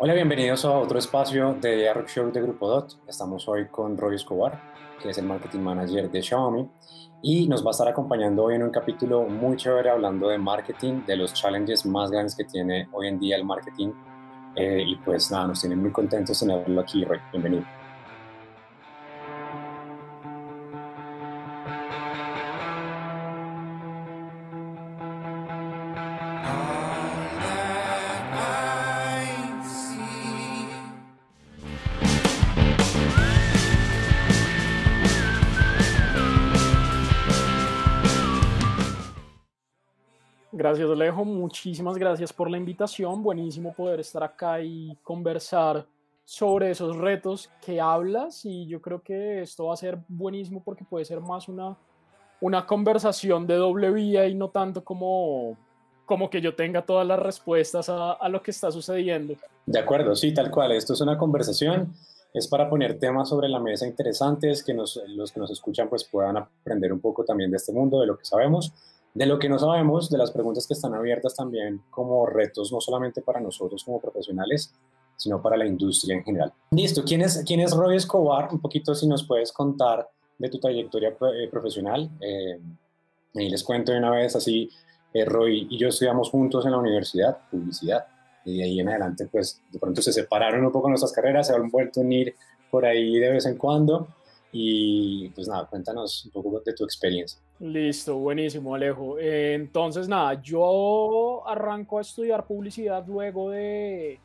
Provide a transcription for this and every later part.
Hola, bienvenidos a otro espacio de Rock Show de Grupo DOT. Estamos hoy con Roy Escobar, que es el marketing manager de Xiaomi, y nos va a estar acompañando hoy en un capítulo muy chévere hablando de marketing, de los challenges más grandes que tiene hoy en día el marketing. Eh, y pues nada, nos tiene muy contentos tenerlo aquí, Roy. Bienvenido. Gracias, Alejo. Muchísimas gracias por la invitación. Buenísimo poder estar acá y conversar sobre esos retos que hablas y yo creo que esto va a ser buenísimo porque puede ser más una, una conversación de doble vía y no tanto como, como que yo tenga todas las respuestas a, a lo que está sucediendo. De acuerdo, sí, tal cual. Esto es una conversación, es para poner temas sobre la mesa interesantes que nos, los que nos escuchan pues puedan aprender un poco también de este mundo, de lo que sabemos de lo que no sabemos, de las preguntas que están abiertas también como retos, no solamente para nosotros como profesionales, sino para la industria en general. Listo, ¿quién es, quién es Roy Escobar? Un poquito si nos puedes contar de tu trayectoria eh, profesional. Eh, y les cuento de una vez así, eh, Roy y yo estudiamos juntos en la universidad, publicidad, y de ahí en adelante pues de pronto se separaron un poco nuestras carreras, se han vuelto a unir por ahí de vez en cuando, y pues nada, cuéntanos un poco de tu experiencia. Listo, buenísimo, Alejo. Eh, entonces, nada, yo arranco a estudiar publicidad luego de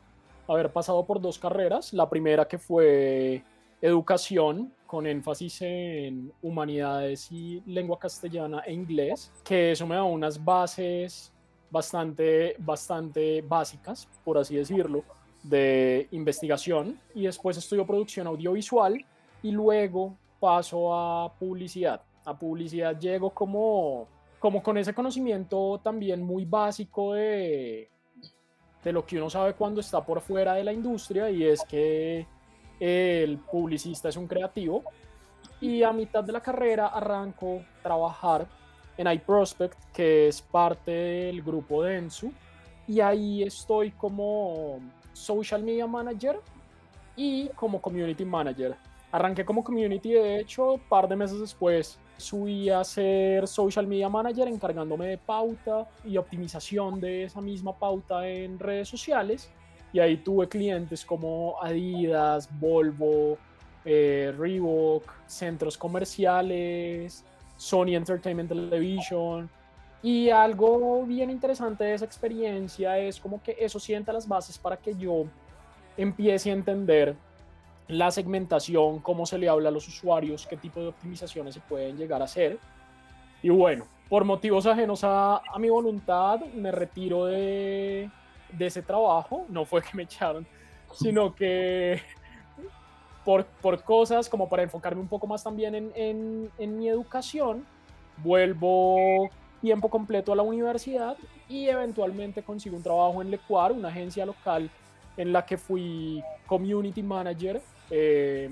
haber pasado por dos carreras. La primera que fue educación, con énfasis en humanidades y lengua castellana e inglés, que eso me da unas bases bastante, bastante básicas, por así decirlo, de investigación. Y después estudio producción audiovisual y luego paso a publicidad a publicidad llego como, como con ese conocimiento también muy básico de, de lo que uno sabe cuando está por fuera de la industria y es que el publicista es un creativo y a mitad de la carrera arranco a trabajar en iProspect que es parte del grupo de Ensu y ahí estoy como social media manager y como community manager. Arranqué como community, de hecho, un par de meses después subí a ser social media manager encargándome de pauta y optimización de esa misma pauta en redes sociales. Y ahí tuve clientes como Adidas, Volvo, eh, Reebok, centros comerciales, Sony Entertainment Television. Y algo bien interesante de esa experiencia es como que eso sienta las bases para que yo empiece a entender la segmentación, cómo se le habla a los usuarios, qué tipo de optimizaciones se pueden llegar a hacer. Y bueno, por motivos ajenos a, a mi voluntad, me retiro de, de, ese trabajo. No fue que me echaron, sino que por, por cosas como para enfocarme un poco más también en, en, en mi educación, vuelvo tiempo completo a la universidad y eventualmente consigo un trabajo en Lecuar, una agencia local en la que fui community manager eh,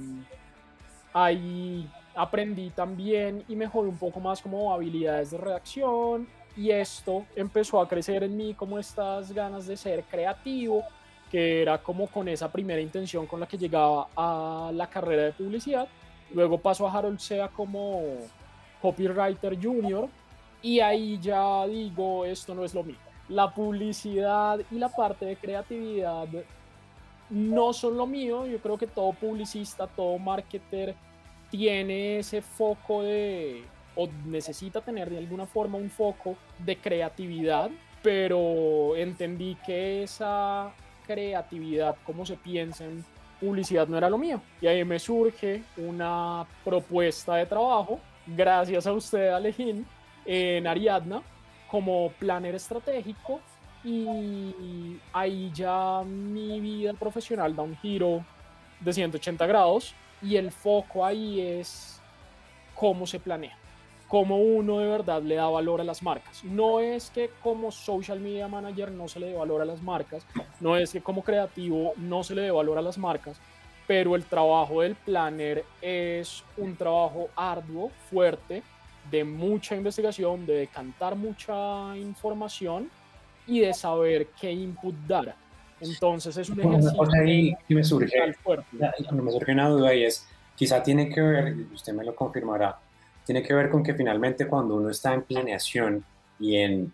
ahí aprendí también y mejoré un poco más como habilidades de redacción y esto empezó a crecer en mí como estas ganas de ser creativo, que era como con esa primera intención con la que llegaba a la carrera de publicidad. Luego pasó a Harold Sea como copywriter junior y ahí ya digo, esto no es lo mío. La publicidad y la parte de creatividad no son lo mío. Yo creo que todo publicista, todo marketer tiene ese foco de, o necesita tener de alguna forma un foco de creatividad, pero entendí que esa creatividad, como se piensa en publicidad, no era lo mío. Y ahí me surge una propuesta de trabajo, gracias a usted, Alejín, en Ariadna, como planner estratégico y ahí ya mi vida profesional da un giro de 180 grados y el foco ahí es cómo se planea, cómo uno de verdad le da valor a las marcas. No es que como social media manager no se le dé valor a las marcas, no es que como creativo no se le dé valor a las marcas, pero el trabajo del planner es un trabajo arduo, fuerte, de mucha investigación, de decantar mucha información y de saber qué input dar. Entonces es un ejercicio. Bueno, ahí me surge, me surge una duda y es, quizá tiene que ver, usted me lo confirmará, tiene que ver con que finalmente cuando uno está en planeación y en,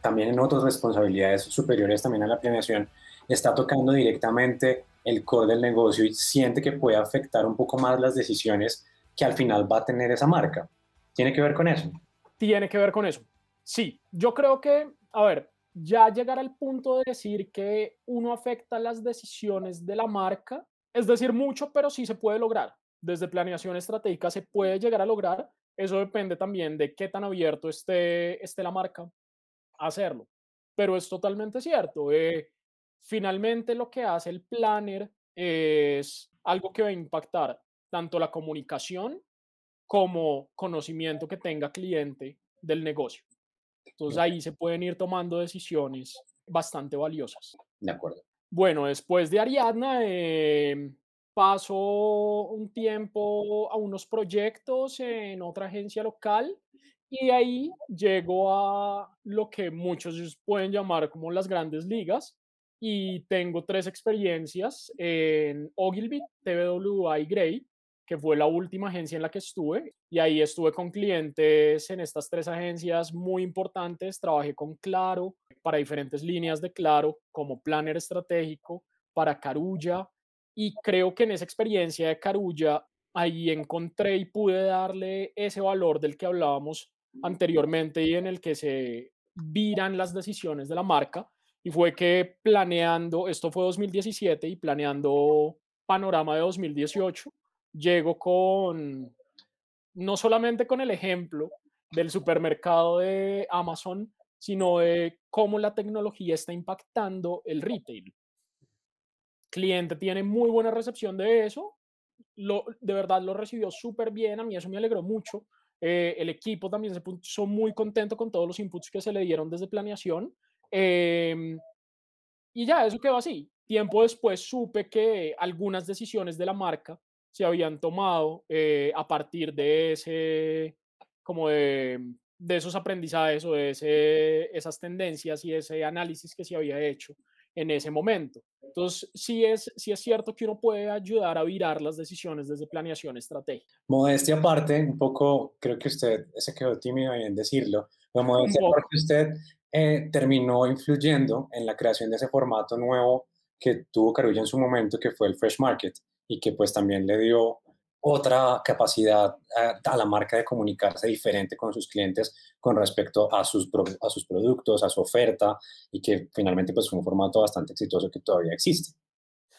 también en otras responsabilidades superiores también a la planeación, está tocando directamente el core del negocio y siente que puede afectar un poco más las decisiones que al final va a tener esa marca. ¿Tiene que ver con eso? Tiene que ver con eso. Sí, yo creo que, a ver, ya llegar al punto de decir que uno afecta las decisiones de la marca, es decir, mucho, pero sí se puede lograr. Desde planeación estratégica se puede llegar a lograr. Eso depende también de qué tan abierto esté, esté la marca a hacerlo. Pero es totalmente cierto. Eh, finalmente lo que hace el planner es algo que va a impactar tanto la comunicación como conocimiento que tenga cliente del negocio. Entonces ahí se pueden ir tomando decisiones bastante valiosas. De acuerdo. Bueno, después de Ariadna, eh, paso un tiempo a unos proyectos en otra agencia local y ahí llego a lo que muchos pueden llamar como las grandes ligas y tengo tres experiencias en Ogilvy, TWA y Gray, que fue la última agencia en la que estuve. Y ahí estuve con clientes en estas tres agencias muy importantes. Trabajé con Claro, para diferentes líneas de Claro, como planner estratégico, para Carulla. Y creo que en esa experiencia de Carulla, ahí encontré y pude darle ese valor del que hablábamos anteriormente y en el que se viran las decisiones de la marca. Y fue que planeando, esto fue 2017 y planeando panorama de 2018, llego con, no solamente con el ejemplo del supermercado de Amazon, sino de cómo la tecnología está impactando el retail. Cliente tiene muy buena recepción de eso, lo, de verdad lo recibió súper bien, a mí eso me alegró mucho. Eh, el equipo también se puso muy contento con todos los inputs que se le dieron desde planeación. Em, y ya, eso quedó así. Tiempo después supe que algunas decisiones de la marca se habían tomado eh, a partir de ese, como de, de esos aprendizajes o de ese, esas tendencias y ese análisis que se había hecho en ese momento. Entonces, sí es, sí es cierto que uno puede ayudar a virar las decisiones desde planeación estratégica. Modestia aparte, un poco, creo que usted se quedó tímido en decirlo, pero modestia aparte, usted eh, terminó influyendo en la creación de ese formato nuevo que tuvo Carulla en su momento, que fue el Fresh Market y que pues también le dio otra capacidad a, la marca de comunicarse diferente con sus clientes con respecto a sus, a sus productos, a su oferta y que finalmente pues fue un formato bastante exitoso que todavía existe.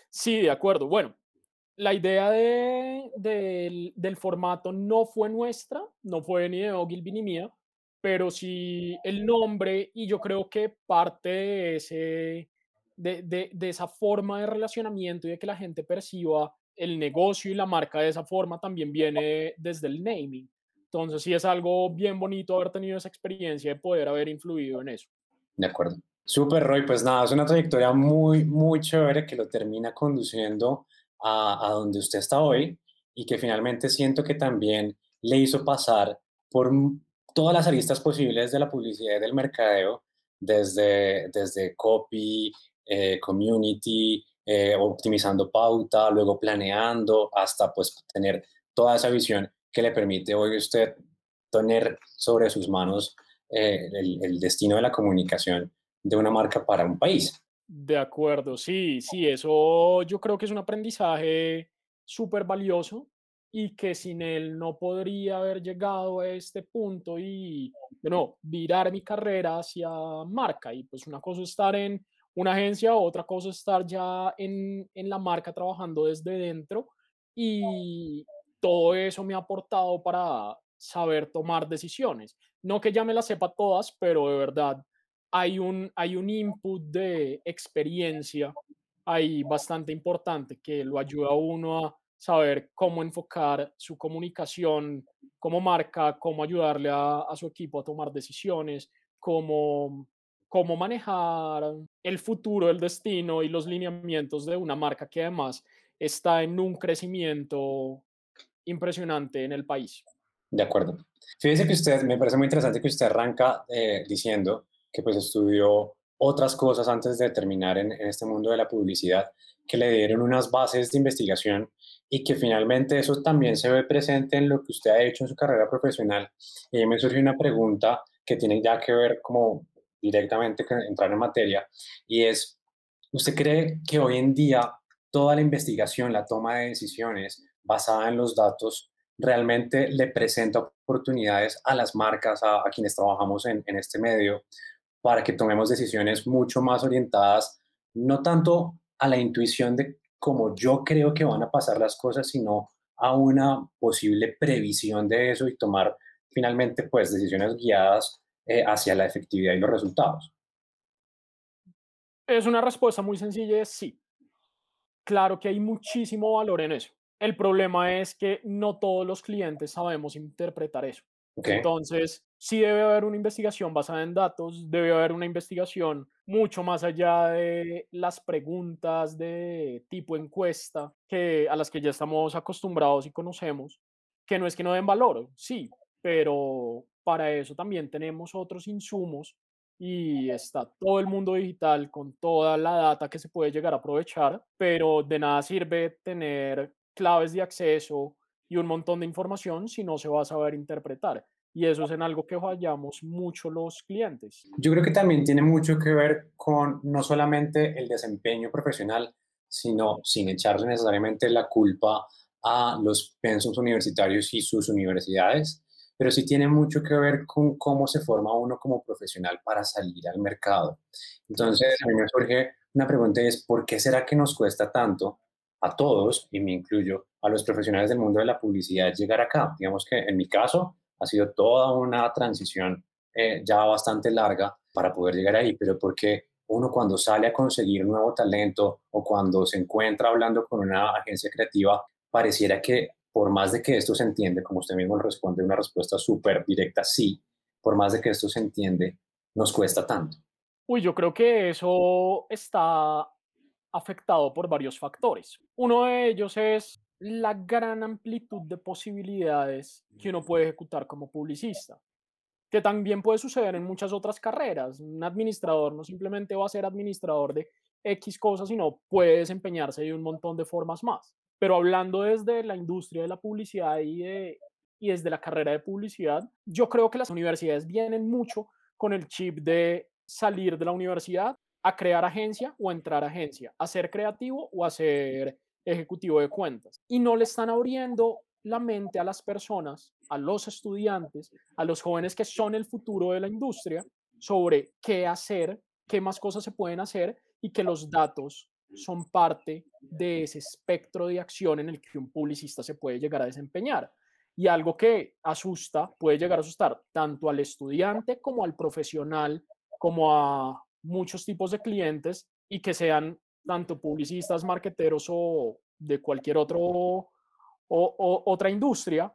Sí, de acuerdo. Bueno, la idea de, del, del formato no fue nuestra, no fue ni de Ogilvy ni mía, pero sí el nombre y yo creo que parte de, ese, de, de, de esa forma de relacionamiento y de que la gente perciba el negocio y la marca de esa forma también viene desde el naming. Entonces sí es algo bien bonito haber tenido esa experiencia de poder haber influido en eso. De acuerdo. Súper, Roy. Pues nada, es una trayectoria muy, muy chévere que lo termina conduciendo a, a donde usted está hoy y que finalmente siento que también le hizo pasar por todas las aristas posibles de la publicidad y del mercadeo, desde, desde copy, eh, community, eh, optimizando pauta, luego planeando, hasta pues tener toda esa visión que le permite hoy usted tener sobre sus manos eh, el, destino de la comunicación de una marca para un país. De acuerdo, sí, sí, eso yo creo que es un aprendizaje súper valioso y que sin él no podría haber llegado a este punto y, no, virar mi carrera hacia marca. Y pues una cosa es estar en una agencia, otra cosa es estar ya en, en la marca trabajando desde dentro y todo eso me ha aportado para saber tomar decisiones. No que ya me las sepa todas, pero de verdad hay un, hay un input de experiencia ahí bastante importante que lo ayuda a uno a saber cómo enfocar su comunicación como marca, cómo ayudarle a, a su equipo a tomar decisiones, cómo cómo manejar el futuro, el destino y los lineamientos de una marca que además está en un crecimiento impresionante en el país. De acuerdo. Fíjese que usted, me parece muy interesante que usted arranca eh, diciendo que pues estudió otras cosas antes de terminar en, este mundo de la publicidad que le dieron unas bases de investigación y que finalmente eso también se ve presente en lo que usted ha hecho en su carrera profesional. Y me surge una pregunta que tiene ya que ver como directamente entrar en materia y es, ¿usted cree que hoy en día toda la investigación, la toma de decisiones basada en los datos realmente le presenta oportunidades a las marcas, a, quienes trabajamos en, en este medio, para que tomemos decisiones mucho más orientadas, no tanto a la intuición de cómo yo creo que van a pasar las cosas, sino a una posible previsión de eso y tomar finalmente pues decisiones guiadas eh, hacia la efectividad y los resultados. Es una respuesta muy sencilla, es sí. Claro que hay muchísimo valor en eso. El problema es que no todos los clientes sabemos interpretar eso. Entonces, sí debe haber una investigación basada en datos, debe haber una investigación mucho más allá de las preguntas de tipo encuesta que, a las que ya estamos acostumbrados y conocemos, que no es que no den valor, sí, pero para eso también tenemos otros insumos y está todo el mundo digital con toda la data que se puede llegar a aprovechar, pero de nada sirve tener claves de acceso y un montón de información si no se va a saber interpretar. Y eso es en algo que fallamos mucho los clientes. Yo creo que también tiene mucho que ver con no solamente el desempeño profesional, sino sin echarle necesariamente la culpa a los pensos universitarios y sus universidades, pero sí tiene mucho que ver con cómo se forma uno como profesional para salir al mercado. Entonces, a mí surge una pregunta es, ¿por qué será que nos cuesta tanto a todos, y me incluyo, a los profesionales del mundo de la publicidad llegar acá. Digamos que en mi caso ha sido toda una transición eh, ya bastante larga para poder llegar ahí, pero porque uno cuando sale a conseguir nuevo talento o cuando se encuentra hablando con una agencia creativa, pareciera que por más de que esto se entiende, como usted mismo responde una respuesta súper directa, sí, por más de que esto se entiende, nos cuesta tanto. Uy, yo creo que eso está afectado por varios factores. Uno de ellos es la gran amplitud de posibilidades que uno puede ejecutar como publicista, que también puede suceder en muchas otras carreras. Un administrador no simplemente va a ser administrador de X cosas, sino puede desempeñarse de un montón de formas más. Pero hablando desde la industria de la publicidad y, y desde la carrera de publicidad, yo creo que las universidades vienen mucho con el chip de salir de la universidad a crear agencia o entrar a agencia, a ser creativo o a ser ejecutivo de cuentas. Y no le están abriendo la mente a las personas, a los estudiantes, a los jóvenes que son el futuro de la industria, sobre qué hacer, qué más cosas se pueden hacer y que los datos son parte de ese espectro de acción en el que un publicista se puede llegar a desempeñar. Y algo que asusta, puede llegar a asustar tanto al estudiante como al profesional, como a muchos tipos de clientes y que sean tanto publicistas, marqueteros o de cualquier otro o, otra industria,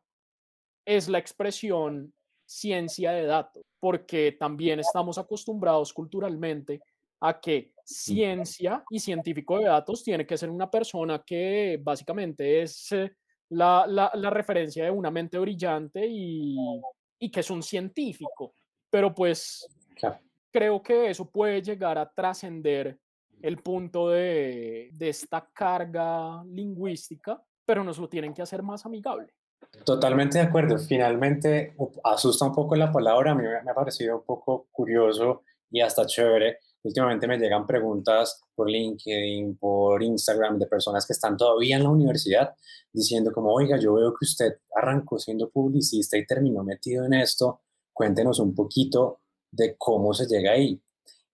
es la expresión ciencia de datos, porque también estamos acostumbrados culturalmente a que ciencia y científico de datos tiene que ser una persona que básicamente es eh, la, la, referencia de una mente brillante y, y, que es un científico. Pero pues creo que eso puede llegar a trascender el punto de, de, esta carga lingüística, pero nos lo tienen que hacer más amigable. Totalmente de acuerdo. Finalmente, asusta un poco la palabra. A mí me ha parecido un poco curioso y hasta chévere. Últimamente me llegan preguntas por LinkedIn, por Instagram de personas que están todavía en la universidad diciendo como, oiga, yo veo que usted arrancó siendo publicista y terminó metido en esto. Cuéntenos un poquito de cómo se llega ahí.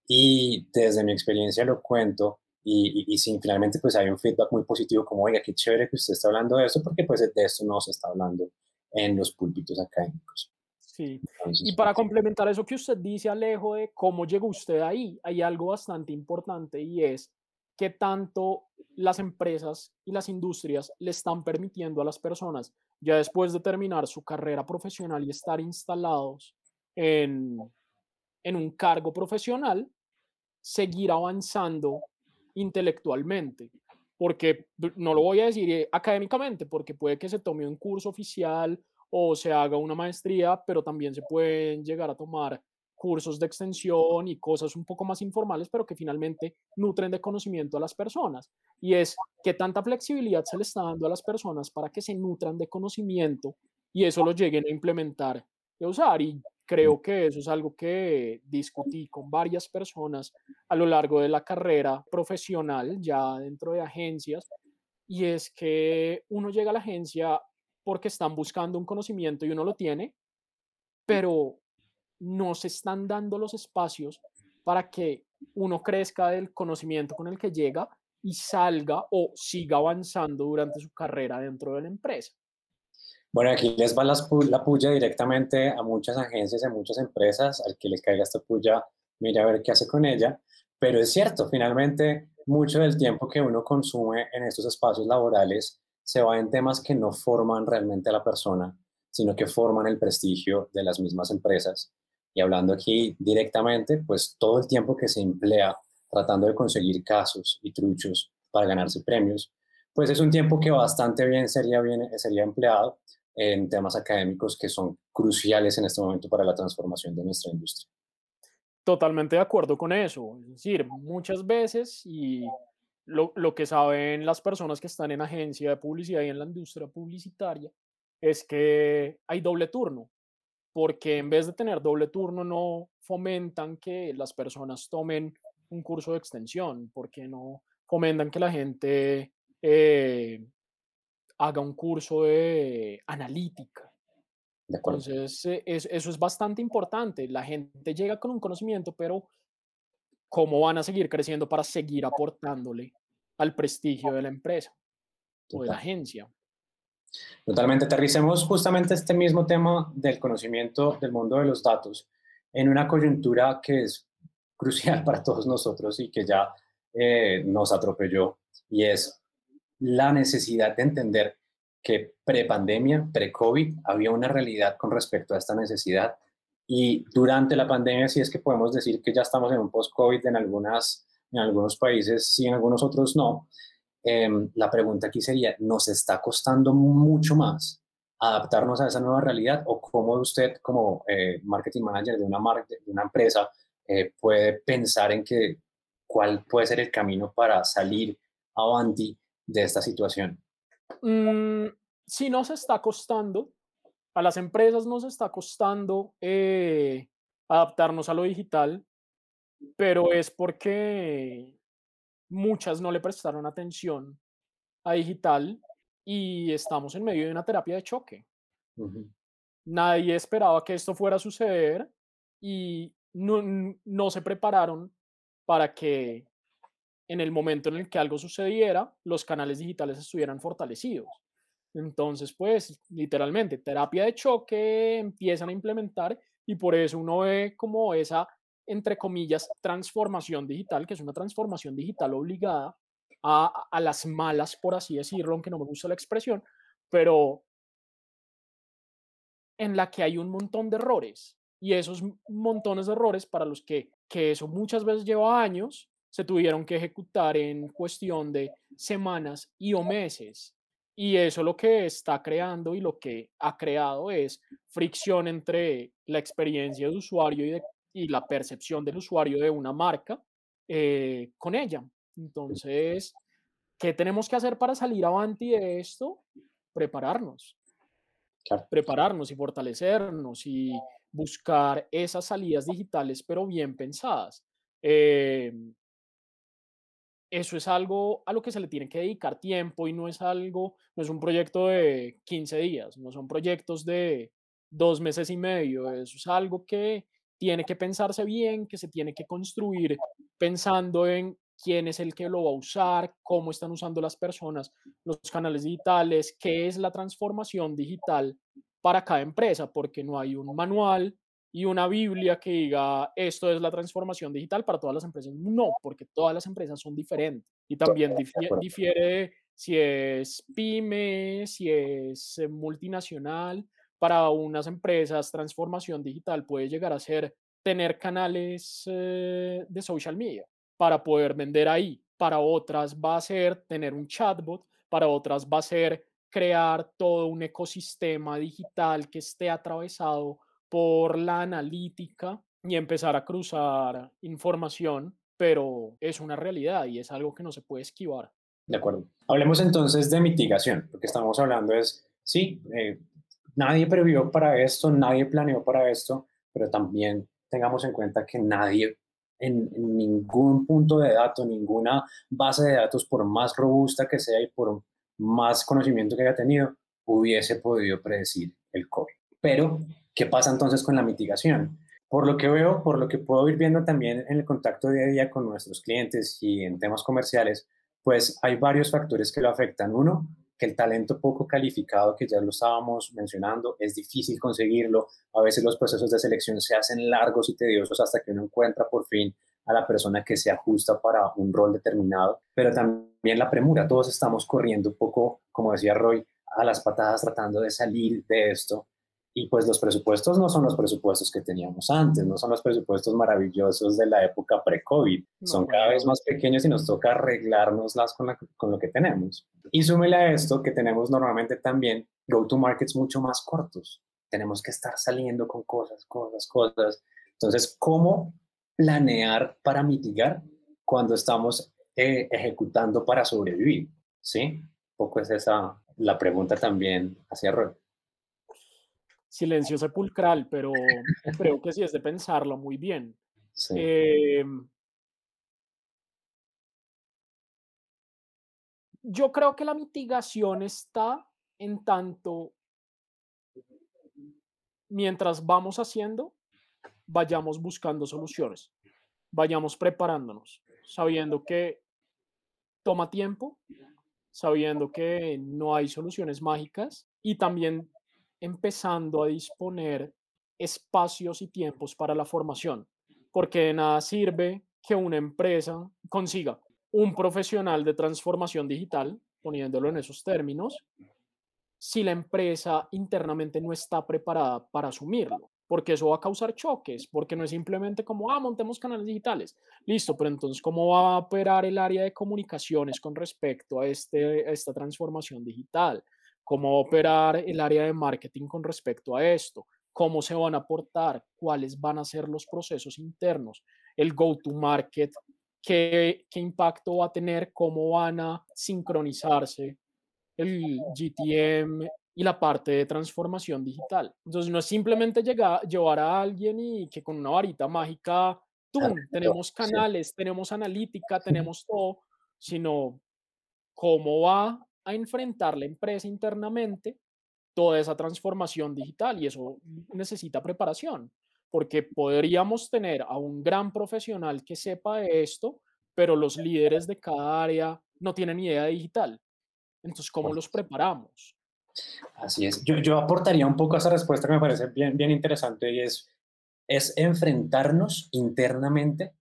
Y desde mi experiencia lo cuento y, y, y finalmente pues hay un feedback muy positivo como, oiga, qué chévere que usted está hablando de esto porque pues de esto no se está hablando en los púlpitos académicos. Sí, y para complementar eso que usted dice, Alejo, de cómo llegó usted ahí, hay algo bastante importante y es que tanto las empresas y las industrias le están permitiendo a las personas, ya después de terminar su carrera profesional y estar instalados en, en un cargo profesional, seguir avanzando intelectualmente. Porque no lo voy a decir eh, académicamente, porque puede que se tome un curso oficial o se haga una maestría, pero también se pueden llegar a tomar cursos de extensión y cosas un poco más informales, pero que finalmente nutren de conocimiento a las personas. Y es que tanta flexibilidad se le está dando a las personas para que se nutran de conocimiento y eso lo lleguen a implementar y a usar. Y creo que eso es algo que discutí con varias personas a lo largo de la carrera profesional, ya dentro de agencias, y es que uno llega a la agencia porque están buscando un conocimiento y uno lo tiene, pero no se están dando los espacios para que uno crezca del conocimiento con el que llega y salga o siga avanzando durante su carrera dentro de la empresa. Bueno, aquí les va la puya directamente a muchas agencias, a muchas empresas, al que les caiga esta puya, mire a ver qué hace con ella, pero es cierto, finalmente mucho del tiempo que uno consume en estos espacios laborales se va en temas que no forman realmente a la persona, sino que forman el prestigio de las mismas empresas. Y hablando aquí directamente, pues todo el tiempo que se emplea tratando de conseguir casos y truchos para ganarse premios, pues es un tiempo que bastante bien sería, bien, sería empleado en temas académicos que son cruciales en este momento para la transformación de nuestra industria. Totalmente de acuerdo con eso. Es decir, muchas veces, y lo, lo, que saben las personas que están en agencia de publicidad y en la industria publicitaria, es que hay doble turno, porque en vez de tener doble turno no fomentan que las personas tomen un curso de extensión, porque no fomentan que la gente eh, haga un curso de analítica, entonces, eh, eso es bastante importante. La gente llega con un conocimiento, pero ¿cómo van a seguir creciendo para seguir aportándole al prestigio de la empresa o de la agencia? Totalmente. Aterricemos justamente este mismo tema del conocimiento del mundo de los datos en una coyuntura que es crucial para todos nosotros y que ya eh, nos atropelló, y es la necesidad de entender que pre-pandemia, pre-COVID, había una realidad con respecto a esta necesidad. Y durante la pandemia, sí es que podemos decir que ya estamos en un post-COVID en, algunas, en algunos países, sí, en algunos otros no. Em, la pregunta aquí sería, ¿nos está costando mucho más adaptarnos a esa nueva realidad o cómo usted como eh, marketing manager de una, de una empresa eh, puede pensar en que cuál puede ser el camino para salir avanti de esta situación? Mm, si nos está costando, a las empresas nos está costando eh, adaptarnos a lo digital, pero es porque muchas no le prestaron atención a digital y estamos en medio de una terapia de choque. Nadie esperaba que esto fuera a suceder y no, no se prepararon para que en el momento en el que algo sucediera, los canales digitales estuvieran fortalecidos. Entonces, pues, literalmente, terapia de choque empiezan a implementar y por eso uno ve como esa, entre comillas, transformación digital, que es una transformación digital obligada a, a las malas, por así decirlo, aunque no me gusta la expresión, pero en la que hay un montón de errores y esos montones de errores para los que, que eso muchas veces lleva años, se tuvieron que ejecutar en cuestión de semanas y o meses. Y eso lo que está creando y lo que ha creado es fricción entre la experiencia de usuario y, y la percepción del usuario de una marca eh, con ella. Entonces, ¿qué tenemos que hacer para salir avanti de esto? Prepararnos. Prepararnos y fortalecernos y buscar esas salidas digitales, pero bien pensadas. Eh, eso es algo a lo que se le tiene que dedicar tiempo y no es algo, no es un proyecto de 15 días, no son proyectos de dos meses y medio, eso es algo que tiene que pensarse bien, que se tiene que construir pensando en quién es el que lo va a usar, cómo están usando las personas los canales digitales, qué es la transformación digital para cada empresa, porque no hay un manual, y una Biblia que diga esto es la transformación digital para todas las empresas. No, porque todas las empresas son diferentes y también difiere, si es pyme, si es eh, multinacional. Para unas empresas, transformación digital puede llegar a ser tener canales eh, de social media para poder vender ahí. Para otras va a ser tener un chatbot, para otras va a ser crear todo un ecosistema digital que esté atravesado por la analítica y empezar a cruzar información, pero es una realidad y es algo que no se puede esquivar. De acuerdo. Hablemos entonces de mitigación, porque estamos hablando es, sí, eh, nadie previó para esto, nadie planeó para esto, pero también tengamos en cuenta que nadie en, ningún punto de datos, ninguna base de datos, por más robusta que sea y por más conocimiento que haya tenido, hubiese podido predecir el COVID. Pero, ¿qué pasa entonces con la mitigación? Por lo que veo, por lo que puedo ir viendo también en el contacto día a día con nuestros clientes y en temas comerciales, pues hay varios factores que lo afectan. Uno, que el talento poco calificado, que ya lo estábamos mencionando, es difícil conseguirlo. A veces los procesos de selección se hacen largos y tediosos hasta que uno encuentra por fin a la persona que se ajusta para un rol determinado, pero también la premura. Todos estamos corriendo un poco, como decía Roy, a las patadas tratando de salir de esto y pues los presupuestos no son los presupuestos que teníamos antes, no son los presupuestos maravillosos de la época pre-COVID, son cada vez más pequeños y nos toca arreglárnoslas con, con lo que tenemos. Y súmele a esto que tenemos normalmente también go-to-markets mucho más cortos. Tenemos que estar saliendo con cosas, cosas, cosas. Entonces, ¿cómo planear para mitigar cuando estamos eh, ejecutando para sobrevivir? ¿Sí? Un poco es esa la pregunta también hacia Roy silencio sepulcral, pero creo que sí es de pensarlo muy bien. Em, yo creo que la mitigación está en tanto mientras vamos haciendo, vayamos buscando soluciones, vayamos preparándonos, sabiendo que toma tiempo, sabiendo que no hay soluciones mágicas y también empezando a disponer espacios y tiempos para la formación, porque de nada sirve que una empresa consiga un profesional de transformación digital, poniéndolo en esos términos, si la empresa internamente no está preparada para asumirlo, porque eso va a causar choques, porque no es simplemente como, ah, montemos canales digitales, listo, pero entonces, ¿cómo va a operar el área de comunicaciones con respecto a, este, a esta transformación digital? Cómo operar el área de marketing con respecto a esto, cómo se van a aportar, cuáles van a ser los procesos internos, el go-to-market, qué, qué impacto va a tener, cómo van a sincronizarse el GTM y la parte de transformación digital. Entonces no es simplemente llegar, llevar a alguien y que con una varita mágica, tú, tenemos canales, tenemos analítica, tenemos todo, sino cómo va a enfrentar la empresa internamente toda esa transformación digital y eso necesita preparación, porque podríamos tener a un gran profesional que sepa de esto, pero los líderes de cada área no tienen idea de digital. Entonces, ¿cómo los preparamos? Así es. Yo, yo aportaría un poco a esa respuesta que me parece bien, bien interesante y es, es enfrentarnos internamente,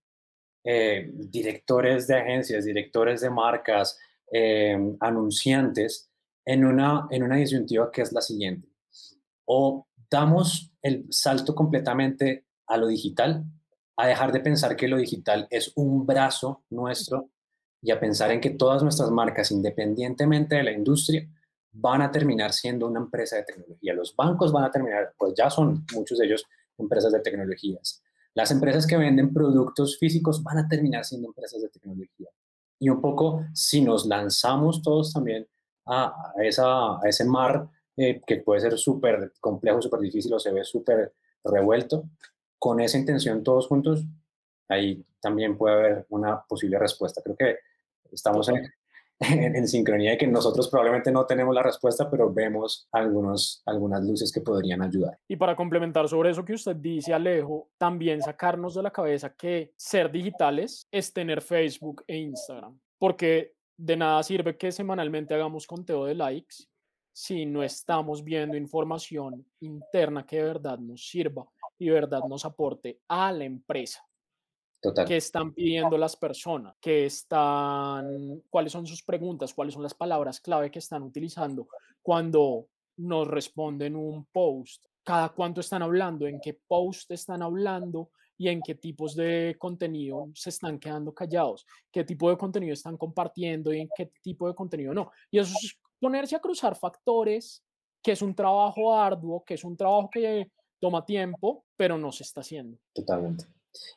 eh, directores de agencias, directores de marcas, Em, anunciantes en una, en una disyuntiva que es la siguiente. O damos el salto completamente a lo digital, a dejar de pensar que lo digital es un brazo nuestro y a pensar en que todas nuestras marcas, independientemente de la industria, van a terminar siendo una empresa de tecnología. Los bancos van a terminar, pues ya son muchos de ellos empresas de tecnologías. Las empresas que venden productos físicos van a terminar siendo empresas de tecnología y un poco si nos lanzamos todos también a, esa, a ese mar eh, que puede ser súper complejo, súper difícil o se ve súper revuelto, con esa intención todos juntos, ahí también puede haber una posible respuesta. Creo que estamos en, en, sincronía de que nosotros probablemente no tenemos la respuesta, pero vemos algunos, algunas luces que podrían ayudar. Y para complementar sobre eso que usted dice, Alejo, también sacarnos de la cabeza que ser digitales es tener Facebook e Instagram, porque de nada sirve que semanalmente hagamos conteo de likes si no estamos viendo información interna que de verdad nos sirva y de verdad nos aporte a la empresa que están pidiendo las personas, que están, cuáles son sus preguntas, cuáles son las palabras clave que están utilizando cuando nos responden un post, cada cuánto están hablando, en qué post están hablando y en qué tipos de contenido se están quedando callados, qué tipo de contenido están compartiendo y en qué tipo de contenido no. Y eso es ponerse a cruzar factores, que es un trabajo arduo, que es un trabajo que toma tiempo, pero no se está haciendo. Totalmente.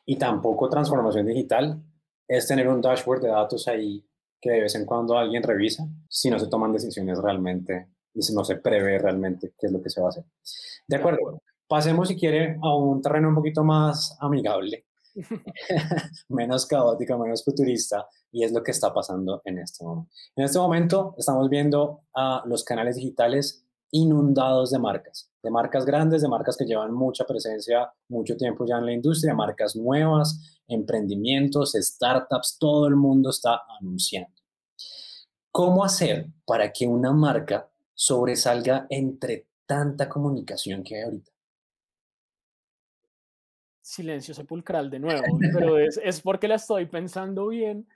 Y tampoco transformación digital es tener un dashboard de datos ahí que de vez en cuando alguien revisa si no se toman decisiones realmente y si no se prevé realmente qué es lo que se va a hacer. De acuerdo. Pasemos, si quiere, a un terreno un poquito más amigable, menos caótico, menos futurista, y es lo que está pasando en este momento. En este momento estamos viendo a los canales digitales inundados de marcas, de marcas grandes, de marcas que llevan mucha presencia, mucho tiempo ya en la industria, marcas nuevas, emprendimientos, startups, todo el mundo está anunciando. ¿Cómo hacer para que una marca sobresalga entre tanta comunicación que hay ahorita? Silencio sepulcral de nuevo, pero es, es porque la estoy pensando bien,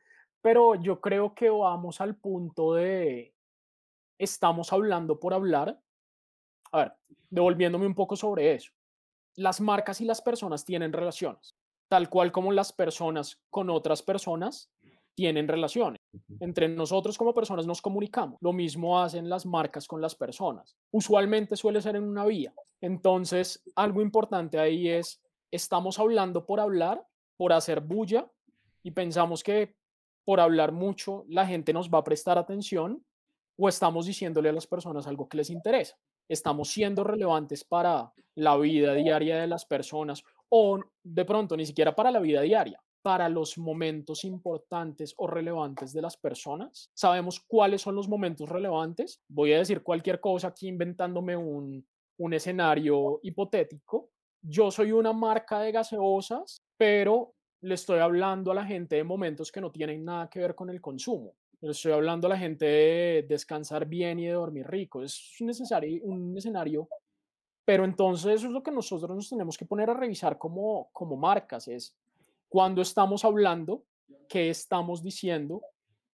pero yo creo que vamos al punto de estamos hablando por hablar. A ver, devolviéndome un poco sobre eso. Las marcas y las personas tienen relaciones, tal cual como las personas con otras personas tienen relaciones. Entre nosotros como personas nos comunicamos. Lo mismo hacen las marcas con las personas. Usualmente suele ser en una vía. Entonces, algo importante ahí es, estamos hablando por hablar, por hacer bulla y pensamos que por hablar mucho la gente nos va a prestar atención o estamos diciéndole a las personas algo que les interesa. Estamos siendo relevantes para la vida diaria de las personas o de pronto ni siquiera para la vida diaria para los momentos importantes o relevantes de las personas. Sabemos cuáles son los momentos relevantes. Voy a decir cualquier cosa aquí inventándome un, un escenario hipotético. Yo soy una marca de gaseosas, pero le estoy hablando a la gente de momentos que no tienen nada que ver con el consumo. Estoy hablando a la gente de descansar bien y de dormir rico. Es necesario, un escenario, pero entonces eso es lo que nosotros nos tenemos que poner a revisar como, como marcas, es cuando estamos hablando, qué estamos diciendo,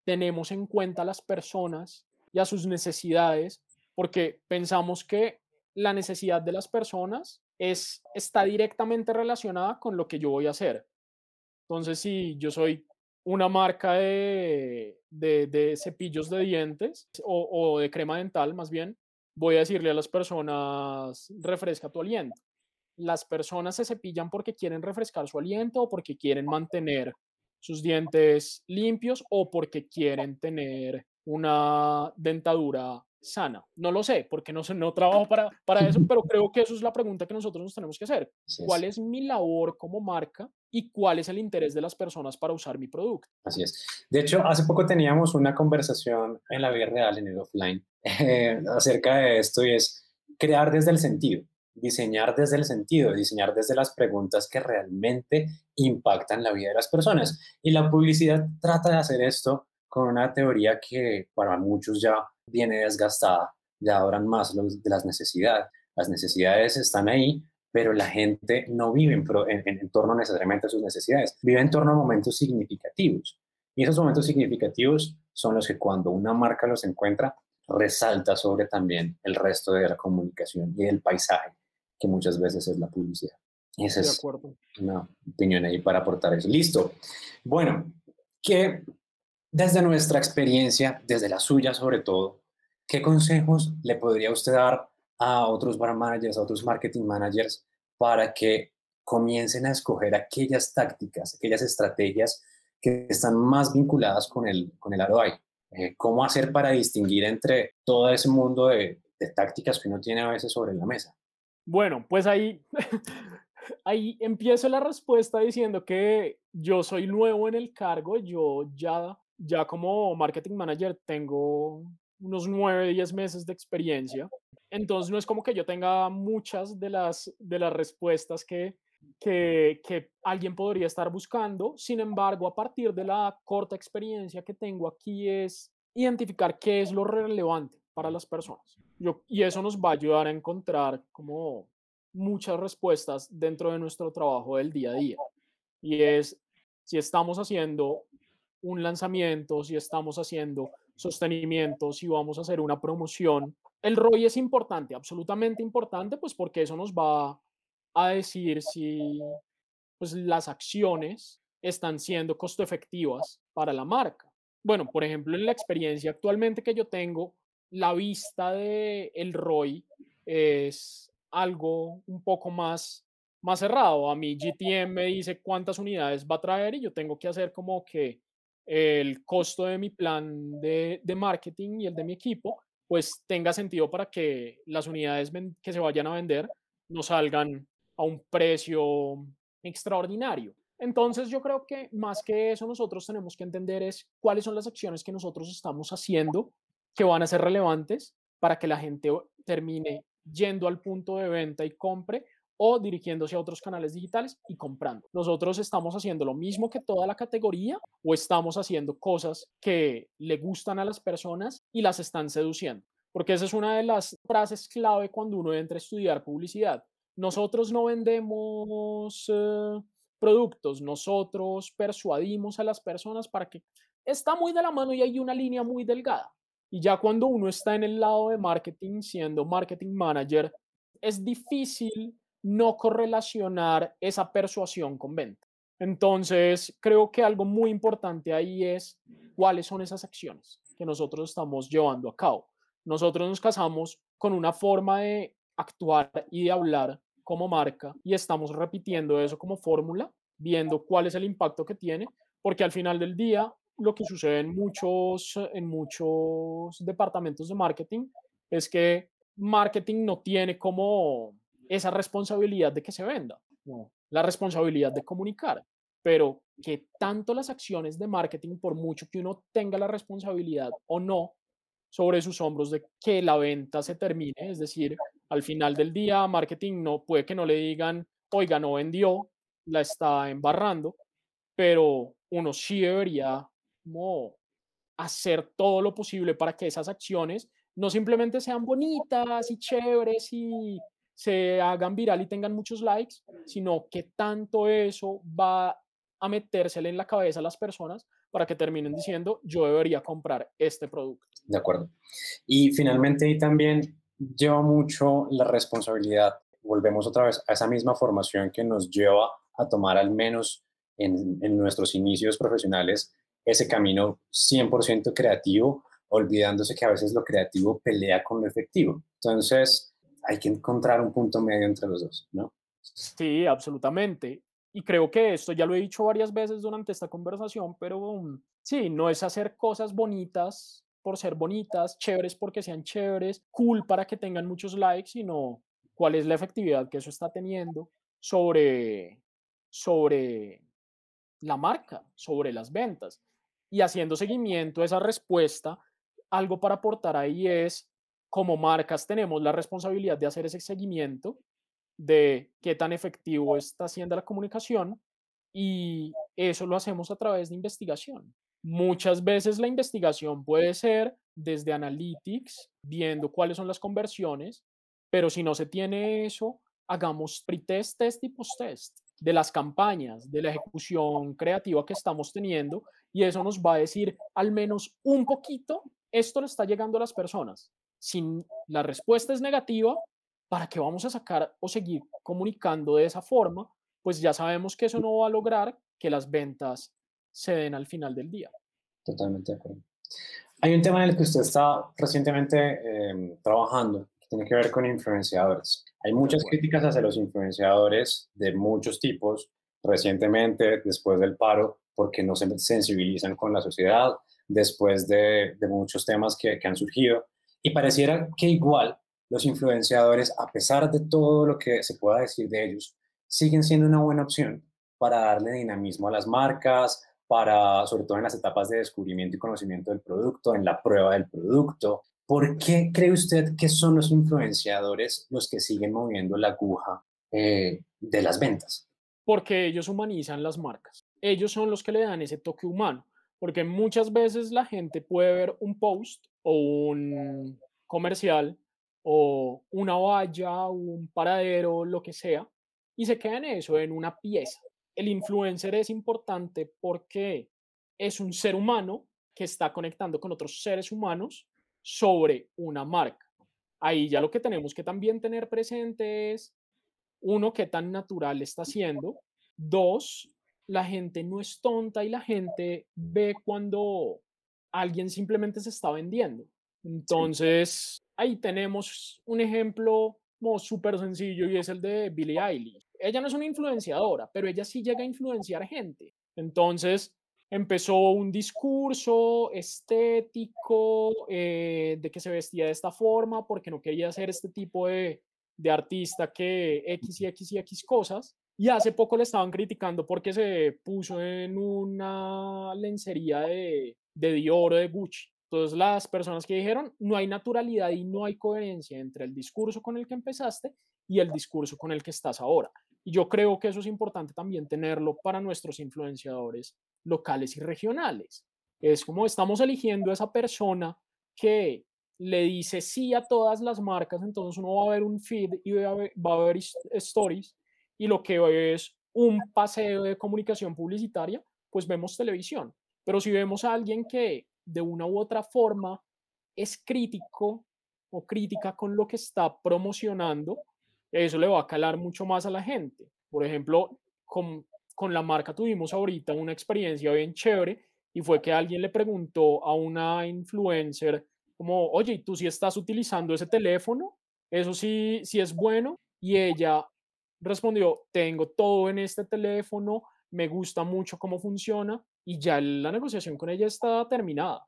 tenemos en cuenta a las personas y a sus necesidades, porque pensamos que la necesidad de las personas es, está directamente relacionada con lo que yo voy a hacer. Entonces, si yo soy una marca de, de, cepillos de dientes o, o de crema dental, más bien, voy a decirle a las personas, refresca tu aliento las personas se cepillan porque quieren refrescar su aliento o porque quieren mantener sus dientes limpios o porque quieren tener una dentadura sana. No lo sé, porque no, no trabajo para, para eso, pero creo que eso es la pregunta que nosotros nos tenemos que hacer. ¿Cuál es mi labor como marca y cuál es el interés de las personas para usar mi producto? Así es. De hecho, hace poco teníamos una conversación en la vida real, en el offline, eh, acerca de esto y es crear desde el sentido diseñar desde el sentido, diseñar desde las preguntas que realmente impactan la vida de las personas. Y la publicidad trata de hacer esto con una teoría que para muchos ya viene desgastada, ya hablan más de las necesidades. Las necesidades están ahí, pero la gente no vive en, en, torno necesariamente a sus necesidades, vive en torno a momentos significativos. Y esos momentos significativos son los que cuando una marca los encuentra, resalta sobre también el resto de la comunicación y el paisaje que muchas veces es la publicidad. Esa es una opinión ahí para aportar eso. Listo. Bueno, que desde nuestra experiencia, desde la suya sobre todo, ¿qué consejos le podría usted dar a otros bar managers, a otros marketing managers para que comiencen a escoger aquellas tácticas, aquellas estrategias que están más vinculadas con el, con el ROI? Eh, ¿Cómo hacer para distinguir entre todo ese mundo de, de tácticas que uno tiene a veces sobre la mesa? Bueno, pues ahí, ahí empiezo la respuesta diciendo que yo soy nuevo en el cargo, yo ya, ya como marketing manager tengo unos nueve, diez meses de experiencia. Entonces no es como que yo tenga muchas de las, de las respuestas que, que, que, alguien podría estar buscando. Sin embargo, a partir de la corta experiencia que tengo aquí es identificar qué es lo relevante para las personas. Yo, y eso nos va a ayudar a encontrar como muchas respuestas dentro de nuestro trabajo del día a día. Y es si estamos haciendo un lanzamiento, si estamos haciendo sostenimiento, si vamos a hacer una promoción. El ROI es importante, absolutamente importante, pues porque eso nos va a decir si pues, las acciones están siendo costo efectivas para la marca. Bueno, por ejemplo, en la experiencia actualmente que yo tengo, la vista de el ROI es algo un poco más, más cerrado. A mí GTM me dice cuántas unidades va a traer y yo tengo que hacer como que el costo de mi plan de, marketing y el de mi equipo, pues tenga sentido para que las unidades que se vayan a vender no salgan a un precio extraordinario. Entonces yo creo que más que eso nosotros tenemos que entender es cuáles son las acciones que nosotros estamos haciendo que van a ser relevantes para que la gente termine yendo al punto de venta y compre o dirigiéndose a otros canales digitales y comprando. Nosotros estamos haciendo lo mismo que toda la categoría o estamos haciendo cosas que le gustan a las personas y las están seduciendo. Porque esa es una de las frases clave cuando uno entra a estudiar publicidad. Nosotros no vendemos eh, productos, nosotros persuadimos a las personas para que está muy de la mano y hay una línea muy delgada. Y ya cuando uno está en el lado de marketing, siendo marketing manager, es difícil no correlacionar esa persuasión con venta. Entonces, creo que algo muy importante ahí es cuáles son esas acciones que nosotros estamos llevando a cabo. Nosotros nos casamos con una forma de actuar y de hablar como marca y estamos repitiendo eso como fórmula, viendo cuál es el impacto que tiene, porque al final del día lo que sucede en muchos, en muchos departamentos de marketing es que marketing no tiene como esa responsabilidad de que se venda, la responsabilidad de comunicar, pero que tanto las acciones de marketing, por mucho que uno tenga la responsabilidad o no sobre sus hombros de que la venta se termine, es decir, al final del día marketing no puede que no le digan, oiga, no vendió, la está embarrando, pero uno sí debería como hacer todo lo posible para que esas acciones no simplemente sean bonitas y chéveres y se hagan viral y tengan muchos likes, sino que tanto eso va a metérsele en la cabeza a las personas para que terminen diciendo, yo debería comprar este producto. De acuerdo. Y finalmente ahí también lleva mucho la responsabilidad, volvemos otra vez a esa misma formación que nos lleva a tomar al menos en, en nuestros inicios profesionales ese camino 100% creativo, olvidándose que a veces lo creativo pelea con lo efectivo. Entonces, hay que encontrar un punto medio entre los dos, ¿no? Sí, absolutamente. Y creo que esto ya lo he dicho varias veces durante esta conversación, pero um, sí, no es hacer cosas bonitas por ser bonitas, chéveres porque sean chéveres, cool para que tengan muchos likes, sino cuál es la efectividad que eso está teniendo sobre, sobre la marca, sobre las ventas y haciendo seguimiento a esa respuesta, algo para aportar ahí es, como marcas tenemos la responsabilidad de hacer ese seguimiento de qué tan efectivo está siendo la comunicación y eso lo hacemos a través de investigación. Muchas veces la investigación puede ser desde analytics, viendo cuáles son las conversiones, pero si no se tiene eso, hagamos pre-test, test y post-test de las campañas, de la ejecución creativa que estamos teniendo y eso nos va a decir al menos un poquito, esto le está llegando a las personas. Si la respuesta es negativa, ¿para qué vamos a sacar o seguir comunicando de esa forma? Pues ya sabemos que eso no va a lograr que las ventas se den al final del día. Totalmente de acuerdo. Hay un tema en el que usted está recientemente em, trabajando que tiene que ver con influenciadores. Hay muchas críticas hacia los influenciadores de muchos tipos recientemente, después del paro, porque no se sensibilizan con la sociedad, después de, muchos temas que, que han surgido. Y pareciera que igual los influenciadores, a pesar de todo lo que se pueda decir de ellos, siguen siendo una buena opción para darle dinamismo a las marcas, para, sobre todo en las etapas de descubrimiento y conocimiento del producto, en la prueba del producto. ¿Por qué cree usted que son los influenciadores los que siguen moviendo la aguja eh, de las ventas? Porque ellos humanizan las marcas ellos son los que le dan ese toque humano, porque muchas veces la gente puede ver un post o un comercial o una valla, un paradero, lo que sea, y se queda en eso, en una pieza. El influencer es importante porque es un ser humano que está conectando con otros seres humanos sobre una marca. Ahí ya lo que tenemos que también tener presente es, uno, qué tan natural está siendo, dos, la gente no es tonta y la gente ve cuando alguien simplemente se está vendiendo. Entonces, ahí tenemos un ejemplo súper sencillo y es el de Billie Eilish. Ella no es una influenciadora, pero ella sí llega a influenciar gente. Entonces empezó un discurso estético eh, de que se vestía de esta forma porque no quería ser este tipo de, de artista que X y X y X cosas. Y hace poco le estaban criticando porque se puso en una lencería de, de Dior o de Gucci. Entonces las personas que dijeron, no hay naturalidad y no hay coherencia entre el discurso con el que empezaste y el discurso con el que estás ahora. Y yo creo que eso es importante también tenerlo para nuestros influenciadores locales y regionales. Es como estamos eligiendo a esa persona que le dice sí a todas las marcas, entonces uno va a ver un feed y va a ver, va a ver stories y lo que es un paseo de comunicación publicitaria, pues vemos televisión. Pero si vemos a alguien que de una u otra forma es crítico o crítica con lo que está promocionando, eso le va a calar mucho más a la gente. Por ejemplo, con, con la marca tuvimos ahorita una experiencia bien chévere y fue que alguien le preguntó a una influencer como, oye, ¿tú sí estás utilizando ese teléfono? Eso sí, sí es bueno. Y ella respondió, tengo todo en este teléfono, me gusta mucho cómo funciona y ya la negociación con ella está terminada.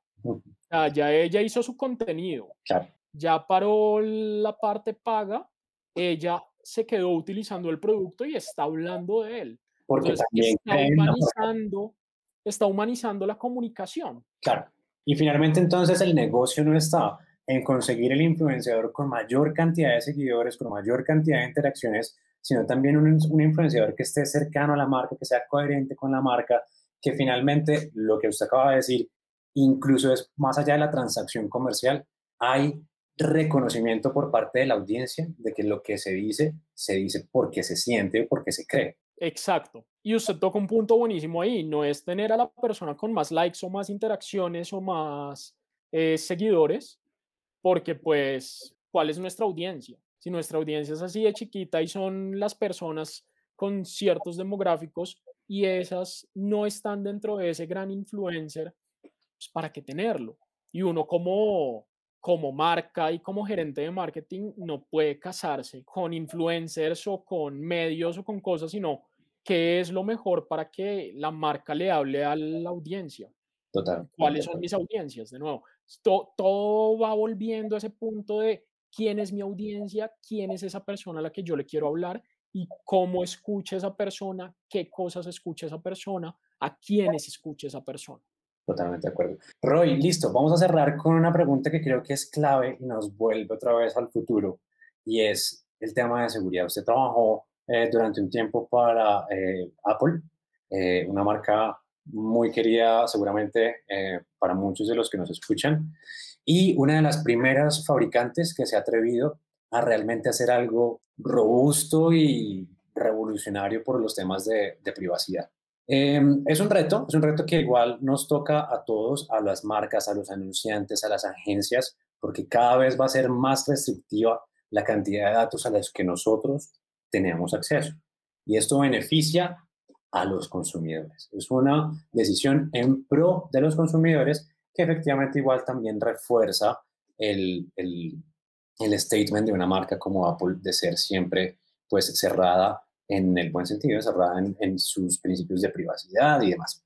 ya ella hizo su contenido, ya paró la parte paga, ella se quedó utilizando el producto y está hablando de él. Porque está humanizando, está humanizando la comunicación. Claro. Y finalmente entonces el negocio no está en conseguir el influenciador con mayor cantidad de seguidores, con mayor cantidad de interacciones, sino también un, un, influenciador que esté cercano a la marca, que sea coherente con la marca, que finalmente lo que usted acaba de decir, incluso es más allá de la transacción comercial, hay reconocimiento por parte de la audiencia de que lo que se dice, se dice porque se siente o porque se cree. Exacto. Y usted toca un punto buenísimo ahí, no es tener a la persona con más likes o más interacciones o más eh, seguidores, porque pues, ¿cuál es nuestra audiencia? si nuestra audiencia es así de chiquita y son las personas con ciertos demográficos y esas no están dentro de ese gran influencer, pues ¿para qué tenerlo? Y uno como, como marca y como gerente de marketing no puede casarse con influencers o con medios o con cosas, sino qué es lo mejor para que la marca le hable a la audiencia. Total. ¿Cuáles son mis audiencias? De nuevo, todo va volviendo a ese punto de quién es mi audiencia, quién es esa persona a la que yo le quiero hablar y cómo escucha esa persona, qué cosas escucha esa persona, a quiénes escucha esa persona. Totalmente de acuerdo. Roy, listo, vamos a cerrar con una pregunta que creo que es clave y nos vuelve otra vez al futuro y es el tema de seguridad. Usted trabajó eh, durante un tiempo para eh, Apple, eh, una marca muy querida seguramente para muchos de los que nos escuchan y una de las primeras fabricantes que se ha atrevido a realmente hacer algo robusto y revolucionario por los temas de, privacidad. Em, es un reto, es un reto que igual nos toca a todos, a las marcas, a los anunciantes, a las agencias, porque cada vez va a ser más restrictiva la cantidad de datos a los que nosotros tenemos acceso. Y esto beneficia a los consumidores. Es una decisión en pro de los consumidores que efectivamente igual también refuerza el, el, el, statement de una marca como Apple de ser siempre pues cerrada en el buen sentido, cerrada en, en sus principios de privacidad y demás.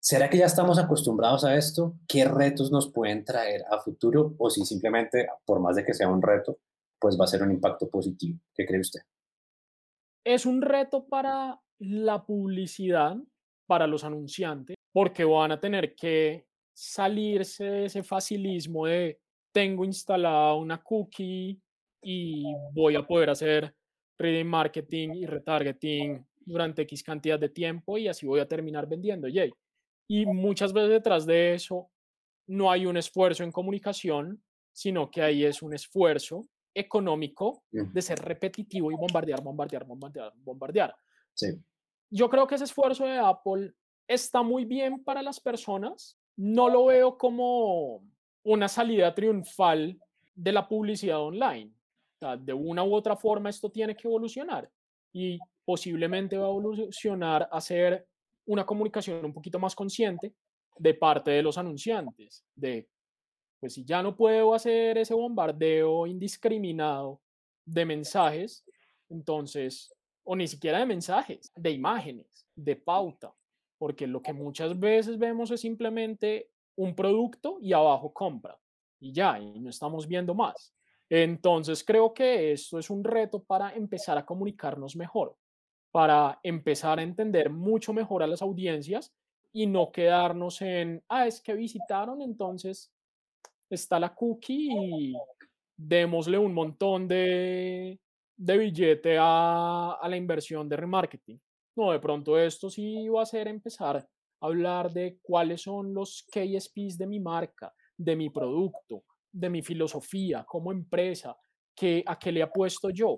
¿Será que ya estamos acostumbrados a esto? ¿Qué retos nos pueden traer a futuro? O si simplemente, por más de que sea un reto, pues va a ser un impacto positivo. ¿Qué cree usted? Es un reto para la publicidad, para los anunciantes, porque van a tener que salirse de ese facilismo de tengo instalada una cookie y voy a poder hacer reading marketing y retargeting durante X cantidad de tiempo y así voy a terminar vendiendo. Yay. Y muchas veces detrás de eso no hay un esfuerzo en comunicación, sino que ahí es un esfuerzo económico de ser repetitivo y bombardear, bombardear, bombardear, bombardear. Sí. Yo creo que ese esfuerzo de Apple está muy bien para las personas no lo veo como una salida triunfal de la publicidad online. de una u otra forma esto tiene que evolucionar y posiblemente va a evolucionar a ser una comunicación un poquito más consciente de parte de los anunciantes, de, pues si ya no puedo hacer ese bombardeo indiscriminado de mensajes, entonces, o ni siquiera de mensajes, de imágenes, de pauta, porque lo que muchas veces vemos es simplemente un producto y abajo compra y ya, y no estamos viendo más. Entonces creo que esto es un reto para empezar a comunicarnos mejor, para empezar a entender mucho mejor a las audiencias y no quedarnos en, ah, es que visitaron, entonces está la cookie y démosle un montón de, de billete a, a la inversión de remarketing. No, de pronto esto sí va a ser empezar hablar de cuáles son los KSPs de mi marca, de mi producto, de mi filosofía como empresa, que, a qué le apuesto yo.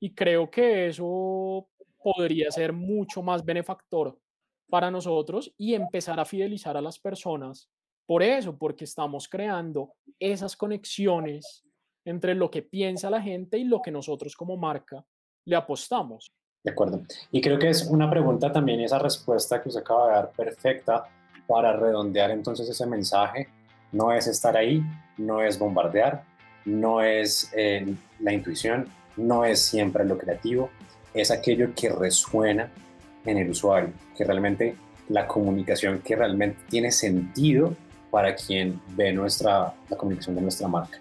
Y creo que eso podría ser mucho más benefactor para nosotros y empezar a fidelizar a las personas por eso, porque estamos creando esas conexiones entre lo que piensa la gente y lo que nosotros como marca le apostamos. De acuerdo. Y creo que es una pregunta también esa respuesta que usted acaba de dar perfecta para redondear entonces ese mensaje. No es estar ahí, no es bombardear, no es eh, la intuición, no es siempre lo creativo, es aquello que resuena en el usuario, que realmente la comunicación que realmente tiene sentido para quien ve nuestra, la comunicación de nuestra marca.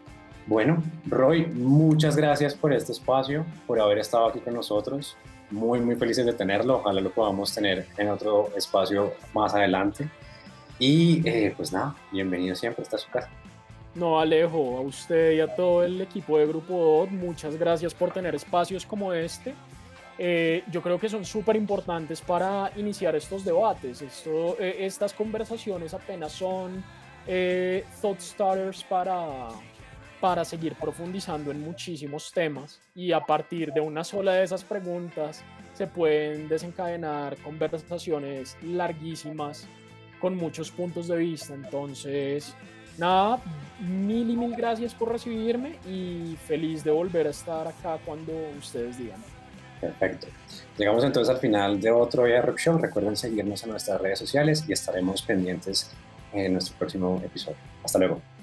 Bueno, Roy, muchas gracias por este espacio, por haber estado aquí con nosotros. Muy, muy felices de tenerlo. Ojalá lo podamos tener en otro espacio más adelante. Y eh, pues nada, bienvenido siempre, está su casa. No, Alejo, a usted y a todo el equipo de Grupo DOT, muchas gracias por tener espacios como este eh, yo creo que son súper importantes para iniciar estos debates. Esto, eh, estas conversaciones apenas son eh, thought starters para, para seguir profundizando en muchísimos temas y a partir de una sola de esas preguntas se pueden desencadenar conversaciones larguísimas con muchos puntos de vista. Entonces, nada, mil y mil gracias por recibirme y feliz de volver a estar acá cuando ustedes digan. Perfecto. Llegamos entonces al final de otro Rock Show. Recuerden seguirnos en nuestras redes sociales y estaremos pendientes en nuestro próximo episodio. Hasta luego.